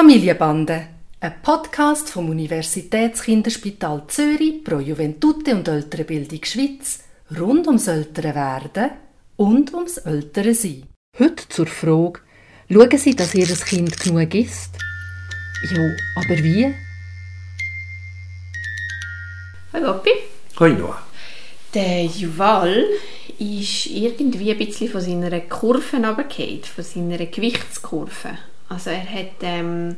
Familienbande, ein Podcast vom Universitätskinderspital Zürich pro Juventute und ältere Bildung Schweiz rund ums ältere Werden und ums ältere Sein. Heute zur Frage, schauen Sie, dass Ihr Kind genug isst? Ja, aber wie? Hallo Papi. Hoi Noah. Der Juval ist irgendwie ein bisschen von seiner Kurve runtergefallen, von seiner Gewichtskurve. Also er hat ähm,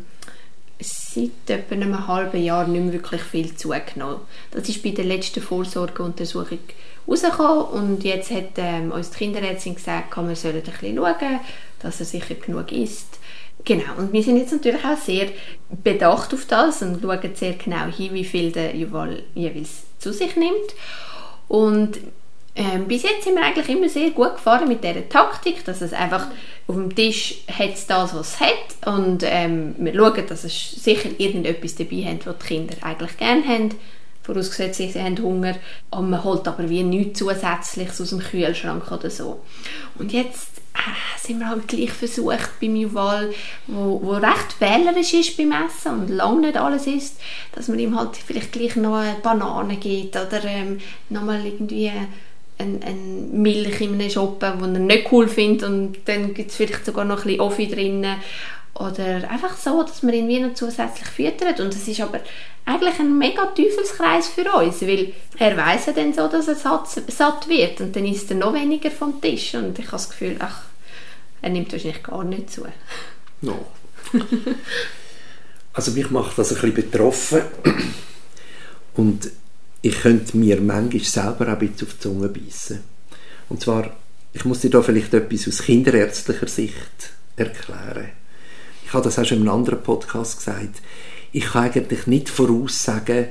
seit etwa einem halben Jahr nicht mehr wirklich viel zugenommen. Das ist bei der letzten Vorsorgeuntersuchung rausgekommen und jetzt hat ähm, uns die Kinderärztin gesagt, wir sollen ein bisschen schauen, dass er sicher genug isst. Genau, und wir sind jetzt natürlich auch sehr bedacht auf das und schauen sehr genau hin, wie viel der Juval jeweils zu sich nimmt. Und ähm, bis jetzt sind wir eigentlich immer sehr gut gefahren mit dieser Taktik, dass es einfach auf dem Tisch hat das, was es hat. Und ähm, wir schauen, dass es sicher irgendetwas dabei hat, was die Kinder eigentlich gerne haben, vorausgesetzt sie haben Hunger. Und man holt aber wie nichts Zusätzliches aus dem Kühlschrank oder so. Und jetzt äh, sind wir halt gleich versucht beim Juval, wo, wo recht wählerisch ist beim Essen und lange nicht alles ist, dass man ihm halt vielleicht gleich noch eine Banane gibt oder ähm, nochmal irgendwie ein, ein Milch in einem Shoppen, den er nicht cool findet und dann gibt es vielleicht sogar noch ein bisschen Offi drin oder einfach so, dass man ihn wie noch zusätzlich füttert und das ist aber eigentlich ein mega Teufelskreis für uns, weil er weiß ja dann so, dass er satt, wird und dann isst er noch weniger vom Tisch und ich habe das Gefühl, ach, er nimmt wahrscheinlich gar nicht zu. No. also mich macht das ein bisschen betroffen und ich könnte mir manchmal selber auch ein bisschen auf die Zunge beißen. Und zwar, ich muss dir da vielleicht etwas aus kinderärztlicher Sicht erklären. Ich habe das auch schon in einem anderen Podcast gesagt. Ich kann eigentlich nicht voraussagen,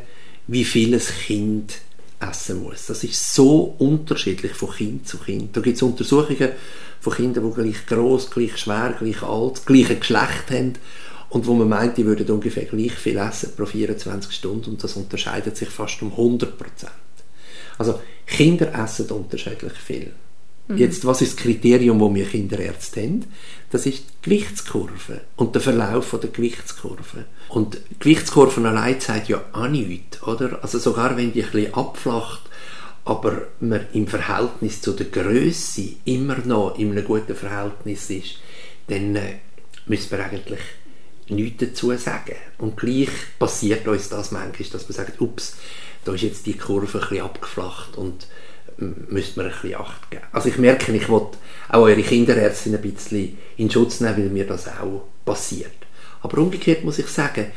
wie viel ein Kind essen muss. Das ist so unterschiedlich von Kind zu Kind. Da gibt es Untersuchungen von Kindern, die gleich groß, gleich schwer, gleich alt, gleiche Geschlecht haben und wo man meint, die würden ungefähr gleich viel essen pro 24 Stunden und das unterscheidet sich fast um 100 Prozent. Also Kinder essen unterschiedlich viel. Mhm. Jetzt, was ist das Kriterium, wo wir Kinderärzte haben? Das ist die Gewichtskurve und der Verlauf von der Gewichtskurve. Und die Gewichtskurve allein sagt ja auch nichts, oder? Also sogar wenn die ein bisschen abflacht, aber man im Verhältnis zu der Größe immer noch in einem guten Verhältnis ist, dann äh, müssen wir eigentlich nichts dazu sagen. Und gleich passiert uns das manchmal, dass man sagt, ups, da ist jetzt die Kurve ein bisschen abgeflacht und müsste man ein bisschen Acht geben. Also ich merke, ich will auch eure Kinderärztin ein bisschen in Schutz nehmen, weil mir das auch passiert. Aber umgekehrt muss ich sagen,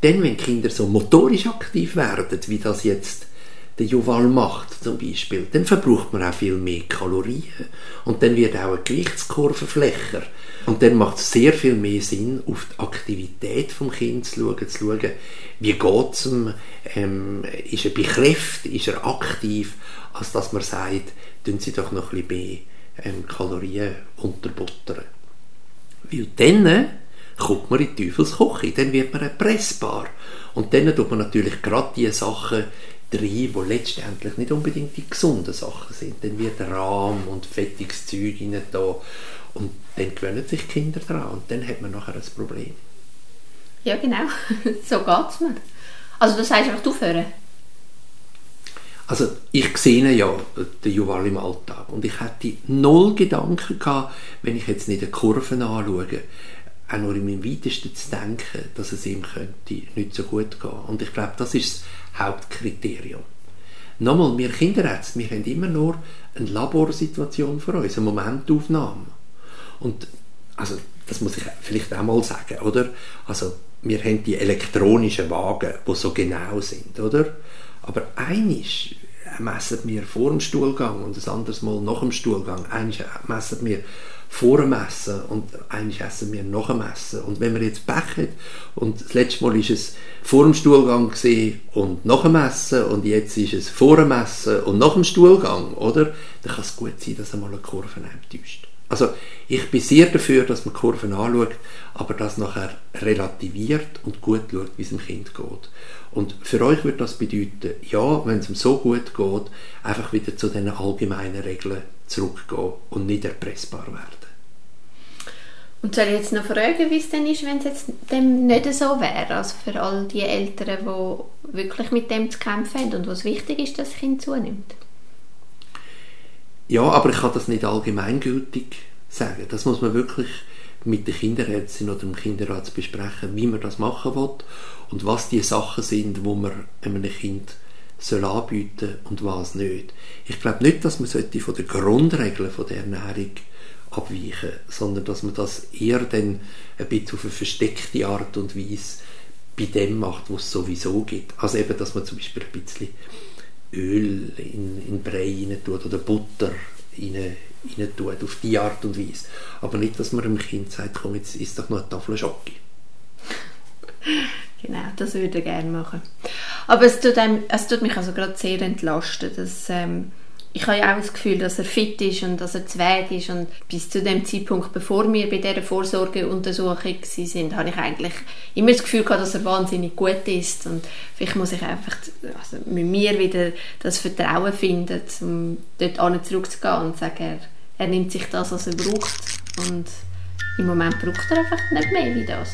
dann, wenn Kinder so motorisch aktiv werden, wie das jetzt der Juval macht zum Beispiel, dann verbraucht man auch viel mehr Kalorien und dann wird auch eine Gewichtskurve flächer und dann macht es sehr viel mehr Sinn, auf die Aktivität vom Kind zu schauen, zu schauen, wie geht es ihm, ähm, ist er bekräftigt, ist er aktiv, als dass man sagt, tun Sie doch noch ein bisschen mehr ähm, Kalorien unterbuttern. Weil dann kommt man in die Teufelsküche, dann wird man erpressbar. Und dann tut man natürlich gerade die Sachen rein, die letztendlich nicht unbedingt die gesunden Sachen sind. Dann wird Rahm und fettiges Zeug rein da und dann gewöhnen sich die Kinder daran und dann hat man nachher ein Problem. Ja, genau. so geht es mir. Also das heißt einfach aufhören? Also ich sehe ja den Juval im Alltag und ich hätte null Gedanken gehabt, wenn ich jetzt nicht die Kurven anschaue, auch nur in meinem Weitesten zu denken, dass es ihm könnte nicht so gut gehen. Und ich glaube, das ist das Hauptkriterium. Nochmal, wir Kinderärzte, wir haben immer nur eine Laborsituation für uns, eine Momentaufnahme. Und also, das muss ich vielleicht auch mal sagen, oder? Also, wir haben die elektronischen Wagen, die so genau sind, oder? Aber einisch messen wir vor dem Stuhlgang und das anderes Mal nach dem Stuhlgang. Einisch messen wir vor dem Essen und einisch essen wir nach dem Essen. Und wenn wir jetzt Pech haben, und das letzte Mal ist es vor dem Stuhlgang und nach dem Essen und jetzt ist es vor dem Essen und nach dem Stuhlgang, oder? Dann kann es gut sein, dass einmal eine Kurve täuscht. Also ich bin sehr dafür, dass man Kurven anschaut, aber das nachher relativiert und gut schaut, wie es dem Kind geht. Und für euch wird das bedeuten, ja, wenn es ihm so gut geht, einfach wieder zu den allgemeinen Regeln zurückgehen und nicht erpressbar werden. Und soll ich jetzt noch fragen, wie es denn ist, wenn es jetzt dem nicht so wäre? Also für all die Eltern, die wirklich mit dem zu kämpfen haben und was wichtig ist, dass das Kind zunimmt? Ja, aber ich kann das nicht allgemeingültig sagen. Das muss man wirklich mit der Kinderärztin oder dem Kinderarzt besprechen, wie man das machen will und was die Sachen sind, wo man einem Kind soll anbieten und was nicht. Ich glaube nicht, dass man sollte von den Grundregeln von der Ernährung abweichen, sondern dass man das eher dann ein bisschen auf eine versteckte Art und Weise bei dem macht, was es sowieso gibt. Also eben, dass man zum Beispiel ein bisschen Öl in, in Brei rein tut oder Butter rein, rein tut, auf die Art und Weise. Aber nicht, dass man dem Kind sagt, komm, jetzt isst doch noch eine Tafel Schoki. genau, das würde ich gerne machen. Aber es tut, einem, es tut mich also gerade sehr entlasten, dass ähm, ich habe ja auch das Gefühl, dass er fit ist und dass er zu Weg ist und bis zu dem Zeitpunkt, bevor wir bei dieser Vorsorgeuntersuchung sind, habe ich eigentlich immer das Gefühl gehabt, dass er wahnsinnig gut ist und vielleicht muss ich einfach also mit mir wieder das Vertrauen finden, um dort zurückzugehen und zu sagen, er, er nimmt sich das, was er braucht und im Moment braucht er einfach nicht mehr wie das.